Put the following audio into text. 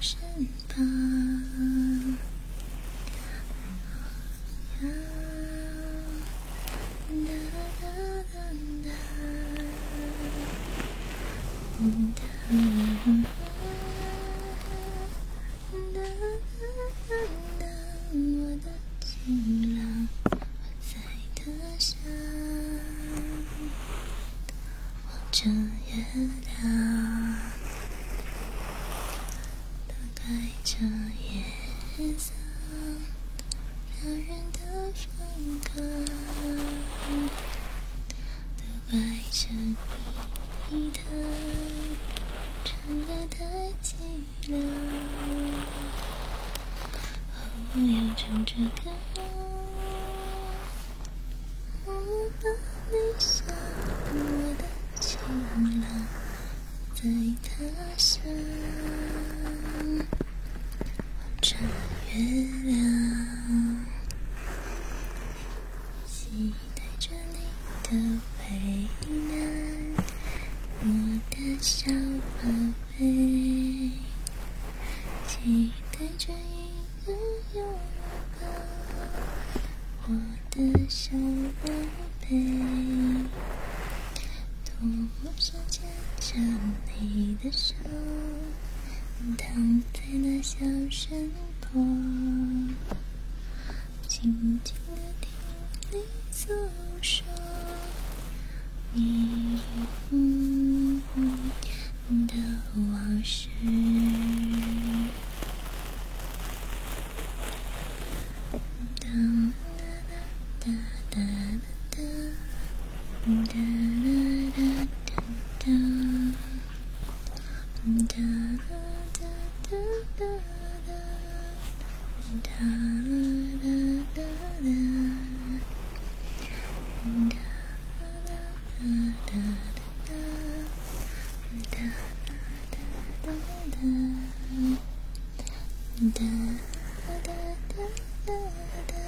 身旁。哒哒哒哒哒，哒哒哒哒哒，我的情郎，我在他乡望着月亮。这夜色，撩人的分隔，都怪着你的真的太凄凉。我要唱着歌，我把你想，我的情郎，在他乡望着月亮，期待着你的回来，我的小宝贝，期待着一个拥抱，我的小宝贝，多么想牵着你的手，躺在那小山，静静地听你诉说你的往事。哒哒哒哒哒哒哒哒哒哒哒哒 da da da da da